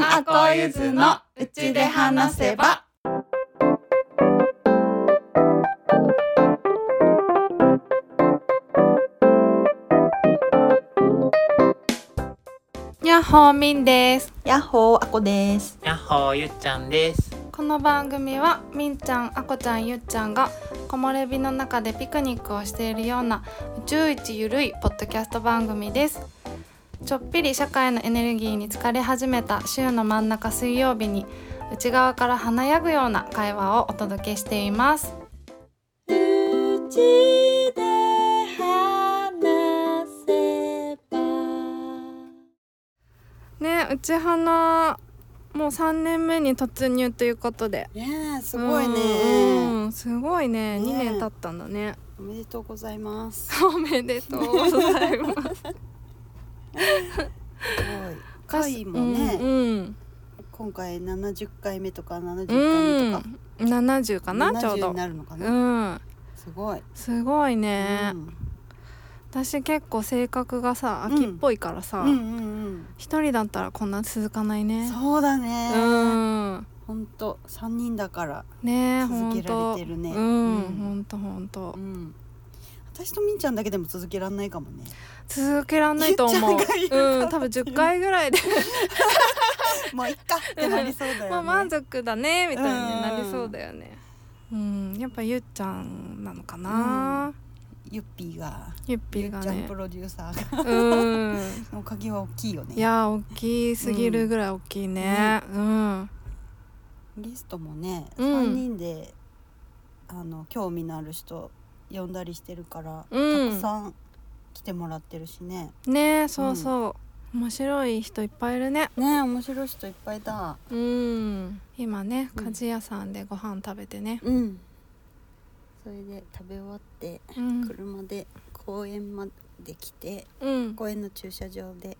んあこゆずのうちで話せば。やっほーみんです。やっほーあこです。やっほーゆっちゃんです。この番組はみんちゃんあこちゃんゆっちゃんが木漏れ日の中でピクニックをしているような宇宙一ゆるいポッドキャスト番組ですちょっぴり社会のエネルギーに疲れ始めた週の真ん中水曜日に内側から華やぐような会話をお届けしています。ねうち花もう3年目に突入ということで。ねえすごいね。すごいね。ね2年経ったんだね。おめでとうございます。おめでとうございます 回もね、うんうん。今回70回目とか70う回目とか、ん、70かなちょう70ど。になるのかうな、ん。すごい。すごいね、うん。私結構性格がさ秋っぽいからさうんうん一、人だったらこんな続かないうんね。そうだね、うん。ほんと3人だからねほ続けられてるね。うん、うん。ほんとほんとうん。私とみんちゃんだけでも続けられないかもね続けらんないと思う。うん多分10回ぐらいで。もういっかってなりそうだよね。まあ満足だねみたいになりそうだよね。うんやっぱゆっちゃんなのかな、ゆっぴーが。ゆっぴゆっーがね。ちゃんプロデューサーが。うん。の鍵は大きいよね。いや大きすぎるぐらい大きいね。うん。ゲストもね、うん。3人であの興味のある人呼んだりしてるから、うん。たくさん来てもらってるしね。ねそうそう、面白い人いっぱいいるね。ね面白い人いっぱいだうん。今ねうん。鍛冶屋さんでご飯食べてね。うん。それで食べ終わってうん、車で公園まで来てうん、公園の駐車場で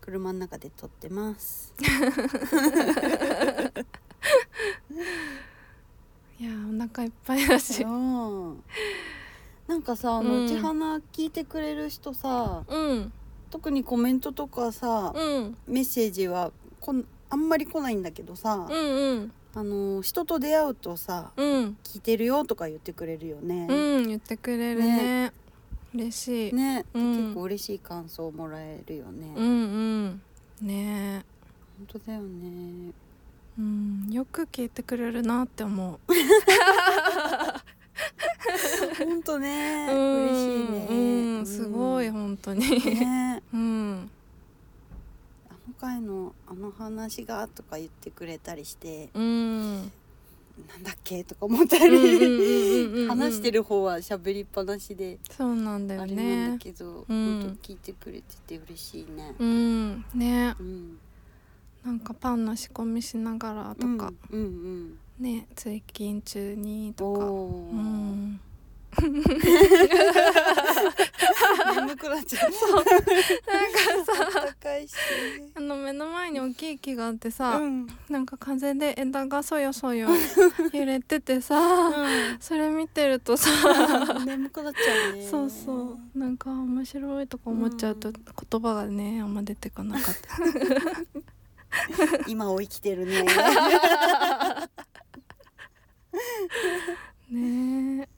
車の中で撮ってます。いやお腹いっぱいだし。う。んなんかさあの、うん。うち花聞いてくれる人さうん。特にコメントとかさ、うん。メッセージはこんあんまり来ないんだけどさ、うんうん。あの人と出会うとさうん。聞いてるよとか言ってくれるよね。うん言ってくれるね。嬉しい、ね、うん。結構嬉しい感想をもらえるよね。うんうん。ね。本当だよね。うんよく聞いてくれるなって思う 本当ね、うん嬉しいね。うんすごい本当に。ね、うん。あの回のあの話がとか言ってくれたりして、うん。なんだっけとか思ったうんうんうんうんうり、ん。話してる方は喋りっぱなしでそうなんだよあれなんねだけど、うん。本当聞いてくれてて嬉しいね。うん。ね。うん、なんかパンの仕込みしながらとか、うんうんね通勤中にうん。とかうん眠くなっちゃう。そうなんかさ高いし。あの目の前に大きい木があってさ、うん。なんか風で枝がそよそよ 揺れててさそれ見てるとさ眠くなっちゃうね。そうそうなんか面白いとか思っちゃうとうん言葉がねあんま出てこなかった今を生きてるね。ねえ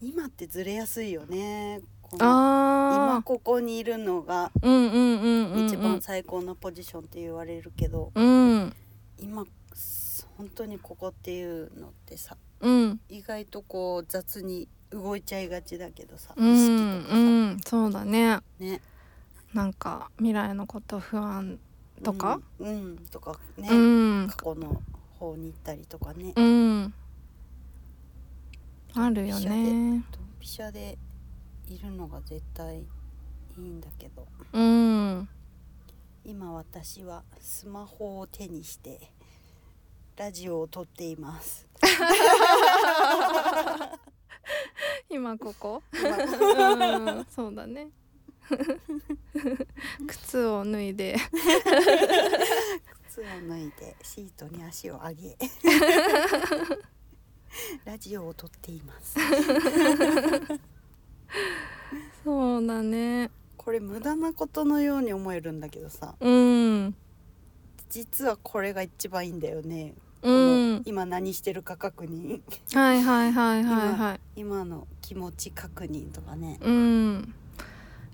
今ってずれやすいよね。今あここにいるのが一番最高のポジションって言われるけど、うん。今本当にここっていうのってさ、うん。意外とこう雑に動いちゃいがちだけどさ、うん。意識とかさ、うん。そうだね。ね。なんか未来のこと不安とか？うん、うん。とかね、うん。過去の方に行ったりとかね。うんあるよね。ドンピシャでいるのが絶対いいんだけど。うん。今私はスマホを手にしてラジオを撮っています。今ここ？今うん。そうだね。靴を脱いで。靴を脱いでシートに足を上げ ラジオを撮っています。そうだね。これ無駄なことのように思えるんだけどさ。うん。実はこれが一番いいんだよね、うこのん今何してるか確認。はいはいはいはいはい。今の気持ち確認とかね。うん。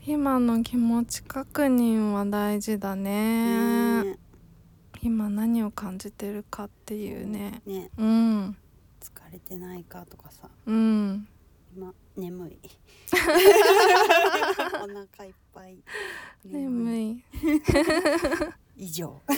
今の気持ち確認は大事だね。ね。今何を感じてるかっていうね。ね。うん。疲れてないかとかさ。うん。今眠い。お腹いっぱい。眠い。以上。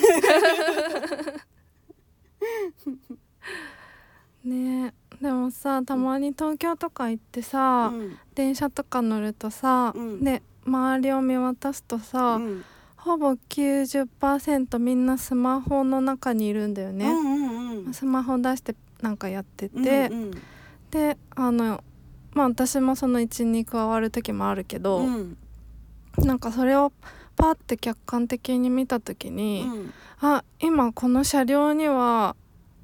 ねでもさたまに東京とか行ってさ、うん。電車とか乗るとさ、うん。で周りを見渡すとさ、うん。ほぼ90%みんなスマホの中にいるんだよね、うんうんうん。スマホ出してなんかやってて、うんであのまあ私もその一に加わる時もあるけど、うん。なんかそれをパッて客観的に見た時に、うん。あ今この車両には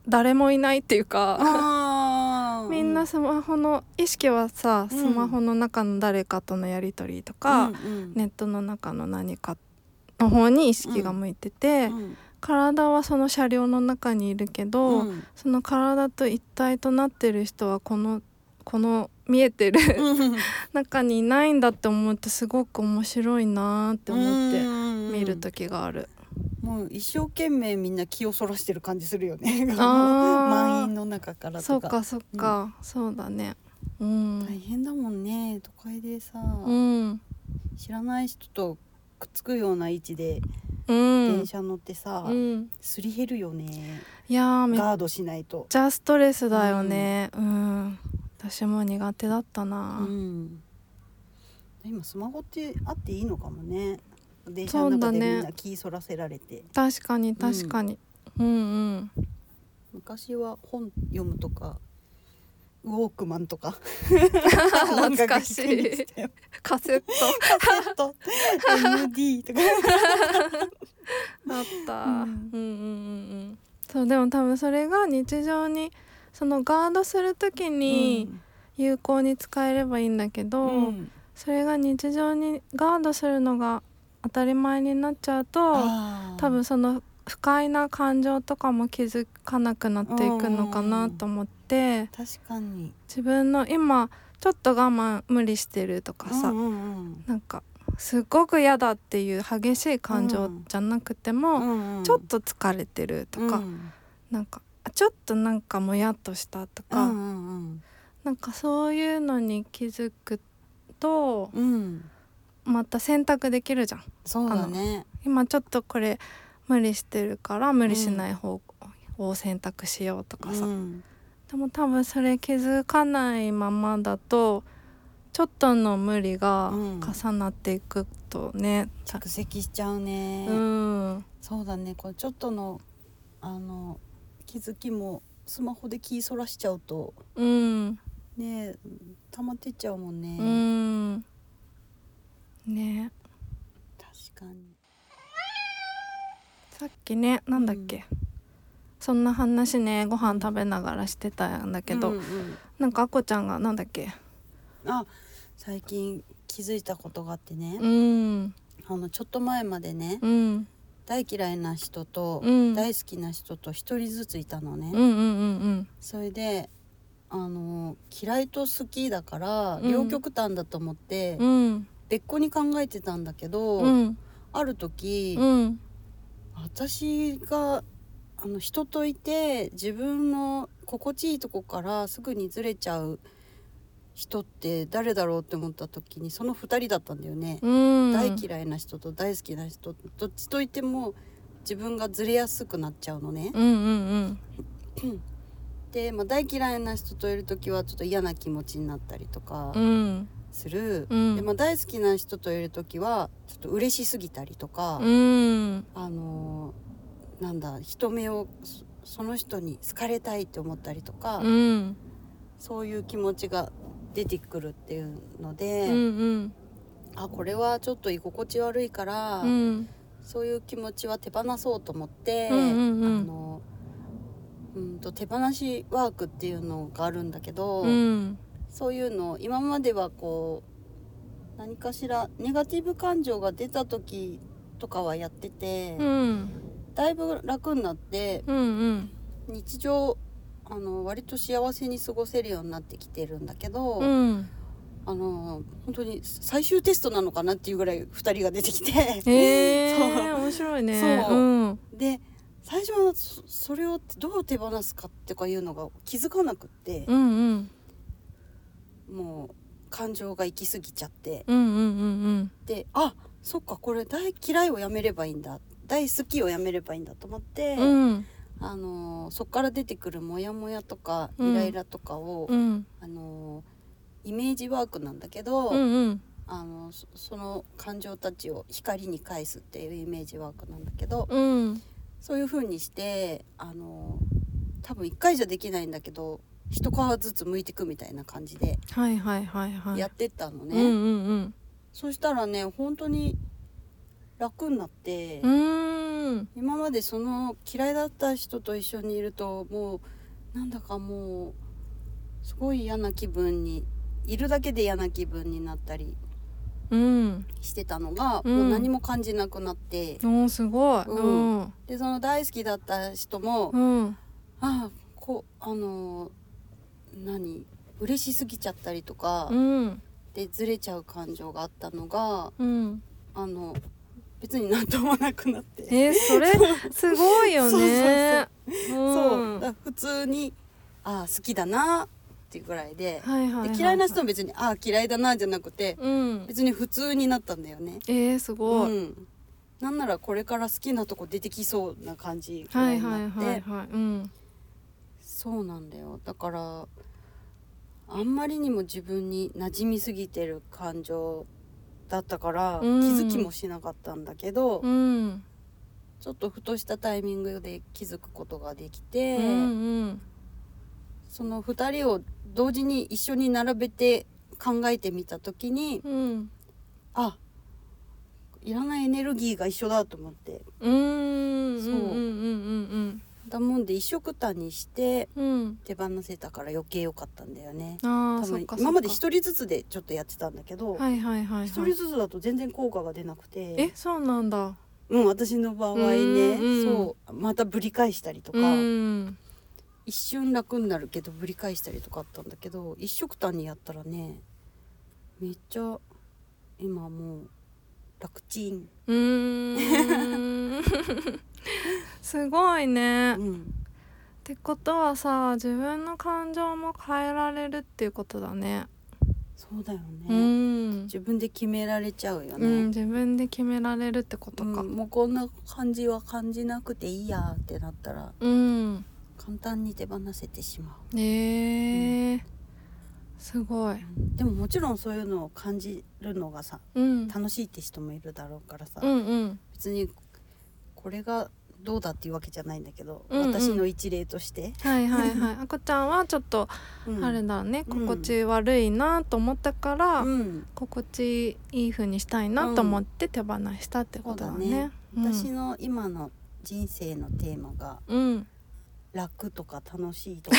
誰もいないっていうか、みんなスマホの意識はさうん。スマホの中の誰かとのやり取りとか、うんうん。ネットの中の何かの方に意識が向いてて、うん体はその車両の中にいるけど、うん。その体と一体となってる人はこのこの見えてるうん。中にいないんだって思ってすごく面白いなーって思ってうん。見る時がある。もう一生懸命みんな気をそらしてる感じするよね。満員の中からとか。そうかそうか、そうだね。うん。大変だもんね。都会でさ、うん。知らない人とくっつくような位置でうん電。車乗ってさ、うん。すり減るよねいやーめっガードしないとちゃストレスだよね。うん。私も苦手だったな。うん今スマホってあっていいのかもね電車の中でみんな気そらせられて、確かに確かに。うんうん。昔は本読むとかウォークマンとか。懐かしい。カセット。カセット。MD とか。あった。ううんんうんうんうん。そうでも多分それが日常にそのガードする時に有効に使えればいいんだけど、うん。それが日常にガードするのが当たり前になっちゃうと多分その不快な感情とかも気づかなくなっていくのかなと思って確かに。自分の今ちょっと我慢無理してるとかさ、うんうんなんかすっごく嫌だっていう激しい感情じゃなくても、うんうんちょっと疲れてるとか、うん。なんかあちょっとなんかもやっとしたとか、うんうんなんかそういうのに気づくとうん。うんまた選択できるじゃん。そうだね。今ちょっとこれ無理してるから無理しない方を選択しようとかさ、うん。でも多分それ気づかないままだとちょっとの無理がうん。重なっていくとね、蓄積しちゃうね、うん。そうだね。これちょっとのあの気づきもスマホで気そらしちゃうとうん。ね溜まってっちゃうもんね、うん。ね。確かにさっきねなんだっけ、そんな話ねご飯食べながらしてたんだけど、うんうんなんかあこちゃんがなんだっけ？あ最近気づいたことがあってね、うん。あのちょっと前までね、うん。大嫌いな人とうん。大好きな人と一人ずついたのね、うんうんうんそれであの嫌いと好きだからうん。両極端だと思って、うんうん。別個に考えてたんだけど、うん。ある時、うん私があの人といて自分の心地いいとこからすぐにずれちゃう人って誰だろうって思った時にその2人だったんだよね。うん大嫌いな人と大好きな人どっちといても自分がずれやすくなっちゃうのね。うんうんで、まあ、大嫌いな人といる時はちょっと嫌な気持ちになったりとかうんうんする。うん。でまあ、大好きな人といる時はちょっと嬉しすぎたりとか、うん。あのーなんだ人目をそその人に好かれたいって思ったりとか、うん。そういう気持ちが出てくるっていうのうで、ん。あこれはちょっと居心地悪いから、うん。そういう気持ちは手放そうと思って、うんうんうん。あのうんと手放しワークっていうのがあるんだけど、うんそういうのを今まではこう何かしらネガティブ感情が出た時とかはやってて、うん。大だいぶ楽になってうんうん。日常あの割と幸せに過ごせるようになってきてるんだけど、うん。あの本当に最終テストなのかなっていうぐらい2人が出てきてえそう。ー、面白いね。そう。うん。で最初はそそれをどう手放すかってかいうのが気づかなくってう、んうんもう感情が行き過ぎちゃって。うんうんうんであそっかこれ大嫌いをやめればいいんだ。大好きをやめればいいんだと思って、うん。うんあのそっから出てくるモヤモヤとかうん。イライラとかを、うん。あのイメージワークなんだけど、うんうん。あのそその感情たちを光に返すっていうイメージワークなんだけどうん。そういう風にしてあの多分1回じゃできないんだけど一皮ずつ剥いていくみたいな感じではいはいはいはい。やってったのね、うんうんそしたらね本当に楽になって、今までその嫌いだった人と一緒にいるともうなんだかもうすごい嫌な気分にいるだけで嫌な気分になったりうん。してたのが、うん。もう何も感じなくなって。おーすごい。うん。でその大好きだった人も、うん。ああこうあの何？嬉しすぎちゃったりとか、うん。でずれちゃう感情があったのがうん。あの別になんともなくなって。えー、それすごいよね。そう、普通にああ好きだなっていうぐらいで,、はいはいはいで嫌いな人も別にああ嫌いだなじゃなくてうん。別に普通になったんだよね。えー、すごい、うん、なんならこれから好きなとこ出てきそうな感じになって、はいはいはい。うんそうなんだよ。だからあんまりにも自分に馴染みすぎてる感情だったから、うん。気づきもしなかったんだけど、うん。ちょっとふとしたタイミングで気づくことができて、うんうん。その2人を同時に一緒に並べて考えてみた時にうん。あいらないエネルギーが一緒だと思って。うんうん。そううんうんだもんで一緒くたにして手放せたから余計良かったんだよね。ああ多そっかそっか。分今まで一人ずつでちょっとやってたんだけどはいはいはい一、はい。人ずつだと全然効果が出なくて。えそうなんだ。うん私の場合ねうんそうまたぶり返したりとか、うん。一瞬楽になるけどぶり返したりとかあったんだけど一緒くたにやったらねめっちゃ今もう楽ちん、うーん すごいね。っうん、てことはさ自分の感情も変えられるっていうことだね。そうだよね、うん、自分で決められちゃうようん、ね、自分で決められるってことか。うんもうこんな感じは感じなくていいやってなったらうん。簡単に手放せてしまう、えー、すごい。うん。でももちろんそういうのを感じるのがさうん。楽しいって人もいるだろうからさ、うんうん。別にこれがどうだっていうわけじゃないんだけど、うんうん。私の一例として、はいはいはい。あこちゃんはちょっとうん。あれだね、うん。心地悪いなと思ったから、うん、心地いい風にしたいなと思って手放したってことだね。だね。うん。私の今の人生のテーマがうん、楽とか楽しいとか。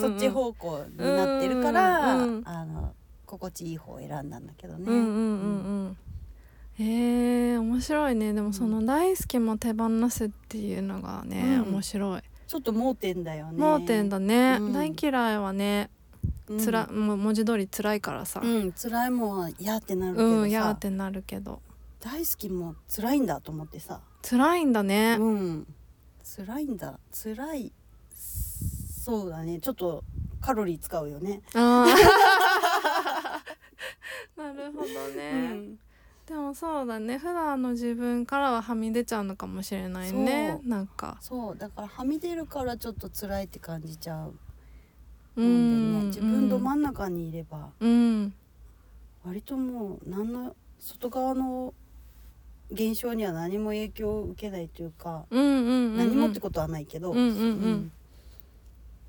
そっち方向になってるから、あの心地いい方を選んだんだけどね。うんうんうんうんえー、面白いね。でもその大好きも手放すっていうのがね、うん。面白い。ちょっと盲点だよね。盲点だね、うん。大嫌いはねうん。つら、もう文字通り辛いからさ。うん、辛いもん嫌ってなるけうどさ、んやーってなるけど。大好きも辛いんだと思ってさ、辛いんだね、うん、辛いんだ。辛いそうだね。ちょっとカロリー使うよね。あー。なるほどね、うんでもそうだね。普段の自分からははみ出ちゃうのかもしれないね。なんか。そう。だからはみ出るからちょっと辛いって感じちゃう。うなんでね。ん。自分ど真ん中にいれば。うん。割ともう何の外側の現象には何も影響を受けないというか、うんうんうんうん。何もってことはないけど、うんうん。うん。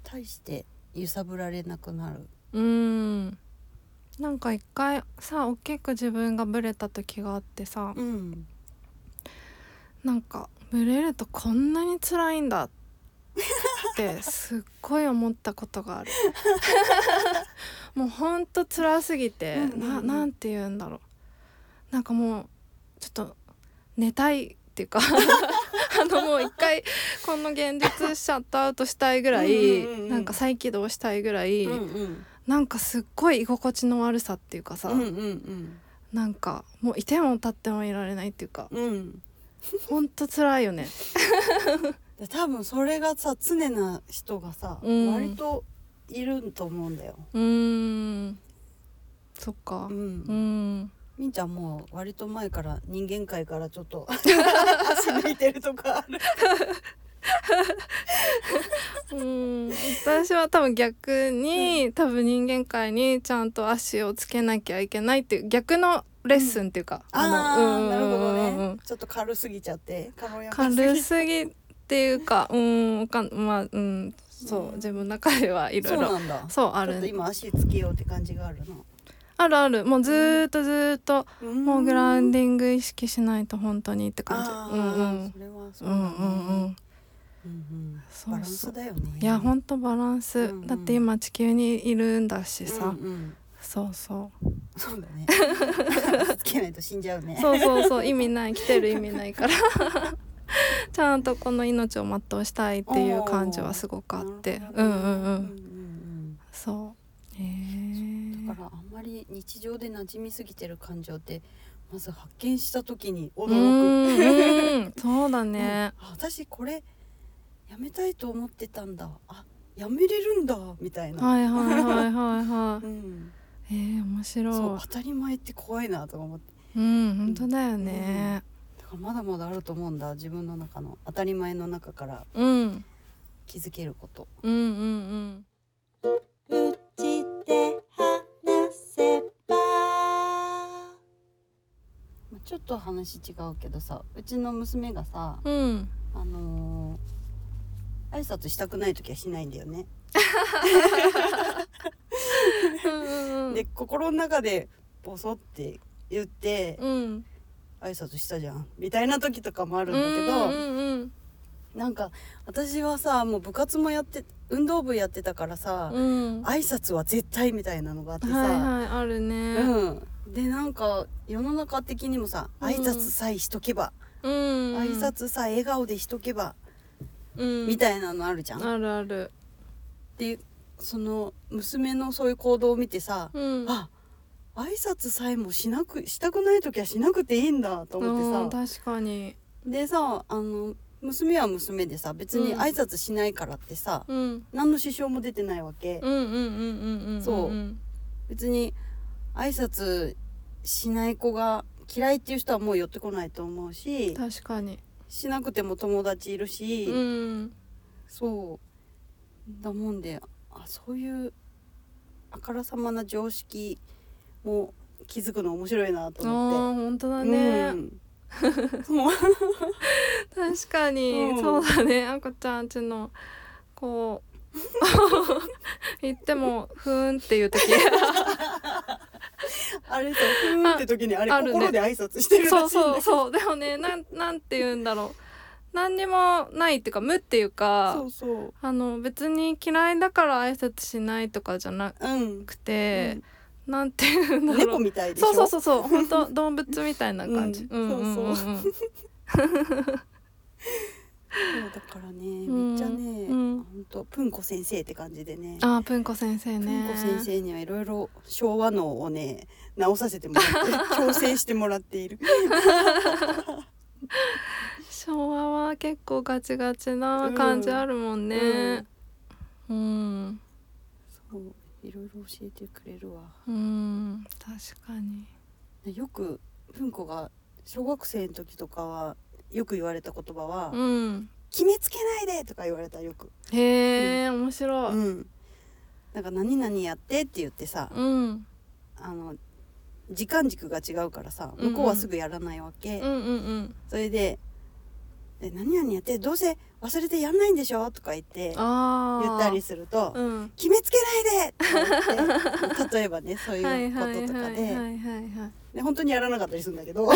大して揺さぶられなくなる。うんなんか一回さ大きく自分がブレた時があってさうんなんかブレるとこんなに辛いんだってすっごい思ったことがある。もうほんと辛すぎて、うんうんうん。ななんて言うんだろう。なんかもうちょっと寝たいっていうか あのもう一回この現実シャットアウトしたいぐらいうん。なんか再起動したいぐらい、うんうんなんかすっごい居心地の悪さっていうかさ、うんうんなんかもういても立ってもいられないっていうかうんうんほんと辛いよね。で多分それがさ常な人がさ、うん割といると思うんだよ。うーんそっかう。うんんみんちゃんもう割と前から人間界からちょっと足抜いてるとかある。うん私は多分逆に、多分人間界にちゃんと足をつけなきゃいけないっていう逆のレッスンっていうか、ああのなるほどうんうんうん。ね。ちょっと軽すぎちゃって軽やかすぎ軽すぎっていうかうんわかんまあうんそう、うん。自分の中ではいろそいうろなんだ。そうある。今足つけようって感じがあるの。あるある。もうずーっとずーっと、もうグラウンデディング意識しないと本当にって感じ。あうんうん。ーそれはそうね。うんうんうんうんそうそうバランスだよね。いやほんとバランス、うんうん。だって今地球にいるんだしさ、うんうん。そうそう。そうだね。足 つけないと死んじゃうね。そうそうそう。意味ない。来てる意味ないから。ちゃんとこの命を全うしたいっていう感じはすごくあって。なるほどねうん。うんうんうん。そう。へうんえだからあんまり日常で馴染みすぎてる感情ってまず発見した時にう驚く。んうん。そうだね。あ私これやめたいと思ってたんだ。あやめれるんだみたいな。はいはいはいはいはい。うん、えー、面白そうい当たり前って怖いなとか思って。うん本当だよね。だからまだまだあると思うんだ自分の中の当たり前の中から。うん。気づけること。うんうんうちで話せば。ちょっと話違うけどさうちの娘がさうんうん。あのー、挨拶したくない時はしないんだよね。で心の中でボソって言ってうん。挨拶したじゃんみたいな時とかもあるんだけど、うんうんうんなんか私はさもう部活もやって運動部やってたからさ、うん。挨拶は絶対みたいなのがあってさ、はいはいあるね。うん、でなんか世の中的にもさうん。挨拶さえしとけば、うん。挨拶さえ笑顔でしとけば、うんみたいなのあるじゃん。あるある。でその娘のそういう行動を見てさ、うん。あ挨拶さえもしなくしたくない時はしなくていいんだと思うんってさ。確かに。でさあの娘は娘でさ別にうん。挨拶しないからってさ、うん。何の支障も出てないわけ、うんうんうんうんうんそうん別に挨拶しない子が嫌いっていう人はもう寄ってこないと思うし。確かにしなくても友達いるし、うんそう。だもんであそういうあからさまな常識も気づくの面白いなとあ思って。ー本当だね、うん。確かに、うん。そうだね。あこちゃんちのこう 言ってもふーんっていう時あれさふーんって時にあれあるね。心で挨拶してるらしいんだそうそうそう。でもねなんなんて言うんだろう。何にもないっていうか無っていうかそうそう。あの別に嫌いだから挨拶しないとかじゃなうん。くて、なんて言うんだろう。猫みたいでしょ？そうそうそうそう。本当動物みたいな感じ、うん。んんんそうそうだからねん。めっちゃね、うん。ほんとプンコ先生って感じでね。あーぷんこ先生プねンコ先生にはいろいろ昭和脳をね直させてもらって 矯正してもらっている。昭和は結構ガチガチな感じあるもんね。うん。そういろいろ教えてくれるわ。うん。確かに。よくプンコが小学生の時とかはよく言われた言葉はうん「決めつけないで!」とか言われたよく。へえ、面白い。うん、なんか何々やってって言ってさ、うん。あの時間軸が違うからさ向こうはすぐやらないわけ、うんうんうん。それでで「何々やってどうせ忘れてやんないんでしょ?」とか言って言ったりすると「うん決めつけないで!」って例えばねそうはいいうこととかで。で本当にやらなかったりするんだけど。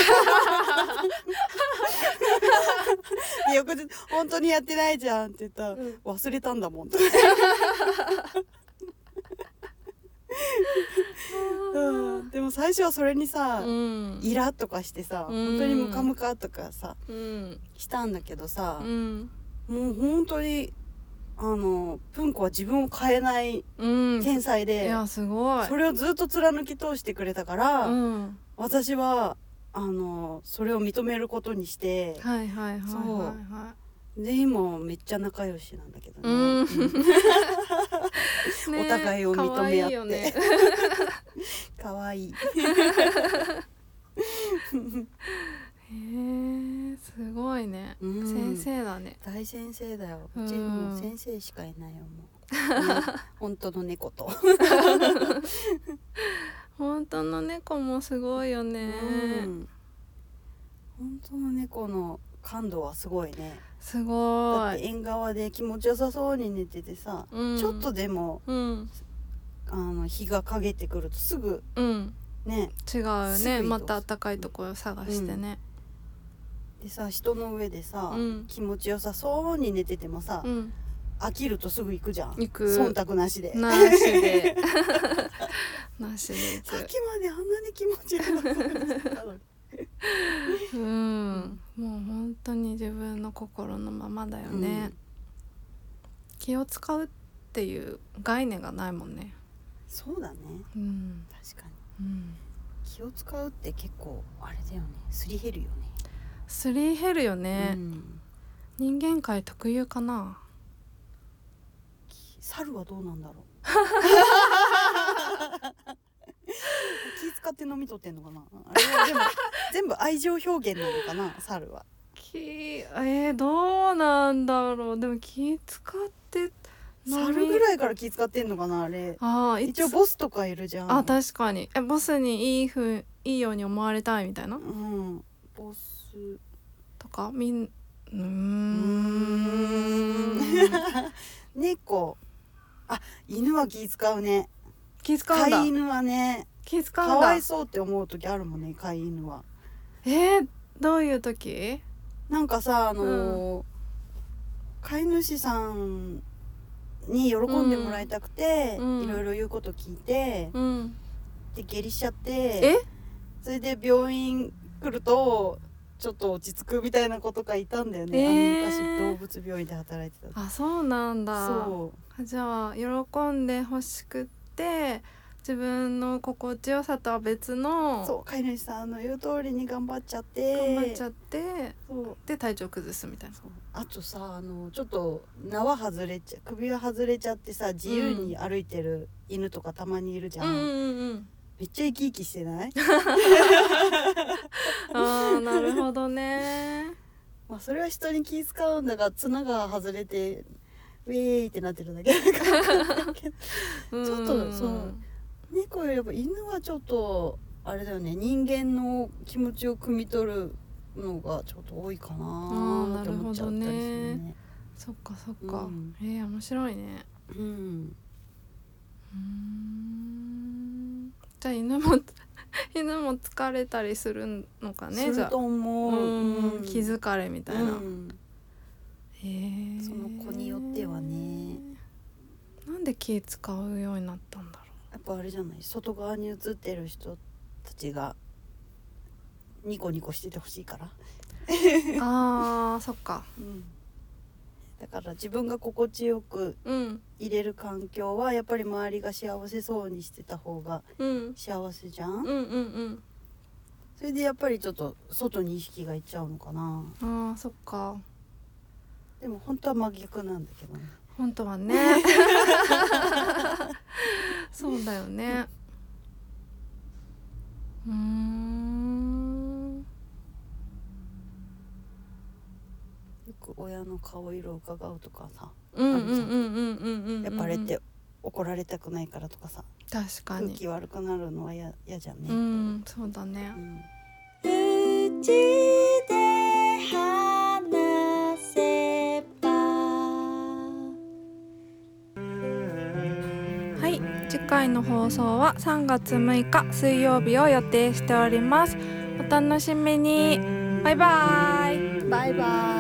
で翌日「本当にやってないじゃん」って言ったら「うん忘れたんだもん」とか うん。でも最初はそれにさ、うん。イラとかしてさ、うん。本当にムカムカとかさうん。したんだけどさう、ん。もう本当にあのプンコは自分を変えないうん。天才いで、やすごい。それをずっと貫き通してくれたから、うん。私はあのそれを認めることにしてはいはいはいはいはいで今めっちゃ仲良しなんだけどね。うん。うん。ねお互いを認め合って。可愛いよね。い。へえすごいね、うん先生だね。大先生だよ。ううんちもう先生しかいないよもう、ね本当の猫と、本当の猫もすごいよね、うん。本当の猫の感度はすごいねすごい。だって縁側で気持ちよさそうに寝ててさ、うん。ちょっとでもうん。あの日が陰ってくるとすぐうん。ね。違うよね。また暖かいところ探してね。でさ人の上でさ、うん。気持ちよさそうに寝ててもさ、うん、飽きるとすぐ行くじゃん。行く。忖度なしで。なしで。なしでさっ行きまであんなに気持ちよさそうにしてたのに。くうんもう本当に自分の心のままだよね、気を使うっていう概念がないもんね。そうだね。うん、確かに。うん、気を使うって結構あれだよね。すり減るよね。すり減るよね、うん。人間界特有かな。猿はどうなんだろう 気使って飲み取ってんのかな？あれはでも全部愛情表現なのかな？猿は。気えー、どうなんだろう。でも気使って猿ぐらいから気使ってんのかな？あれ。ああ一応ボスとかいるじゃん。あ確かに。えボスにいいふういいように思われたいみたいな？うん。ボスとか？みんうんん猫あ犬は気使うね気使うんだ。飼い犬はね気使うんだ。かわいそうって思う時あるもんね飼い犬は。えー、どういう時？なんかさあのー飼い主さんに喜んでもらいたくて、うん。いろいろ言うこと聞いて、うん。で下痢しちゃってえ？それで病院来るとちょっと落ち着くみたいな子とかいたんだよね、えー。動物病院で働いてたあそうなんだ。そじゃあ喜んでほしくって自分の心地よさとは別うのそう飼い主さんの言う通りに頑張っちゃって。頑張っちゃってで体調崩すみたいな。あとさあのちょっと縄外れちゃ首が外れちゃってさ自由に歩いてる犬とかたまにいるじゃん、うんうんうんめっちゃ生き生きしてない？あーなるほどね。まあそれは人に気使うんだが綱が外れてウェーイってなってるだけ ちょょっとそう猫よりやっぱ犬はちょっとあれだよね人間の気持ちを汲み取るのがちょっと多いかなって思っちゃったりするね。そっかそっか、うん。えー、面白いね。うん、うーん。じゃあ犬も 犬も疲れたりするのかねじゃあすると思う。うん。うん。気疲れみたいな、うん。へー。そので気使うようになったんだろやっぱあれじゃない外側に映ってる人たちがニコニコしててほしいから、う あーそっか。うん、だから自分が心地よくうん。入れる環境はやっぱり周りが幸せそうにしてた方がうん。幸せじゃん、うんうんうん。それでやっぱりちょっと外に意識がいっちゃうのかな。あーそっか。でも本当は真逆なんだけどね本当はね。そうだよね。うーん。よく親の顔色を伺うとかさ。うんうんうんうんうんうんうんやっぱあれって怒られたくないからとかさ。確か空に気悪くなるのは嫌嫌じゃんね、うんそうだね。うん回の放送は3月6日水曜日を予定しております。お楽しみに。バイバイ。バイバイ。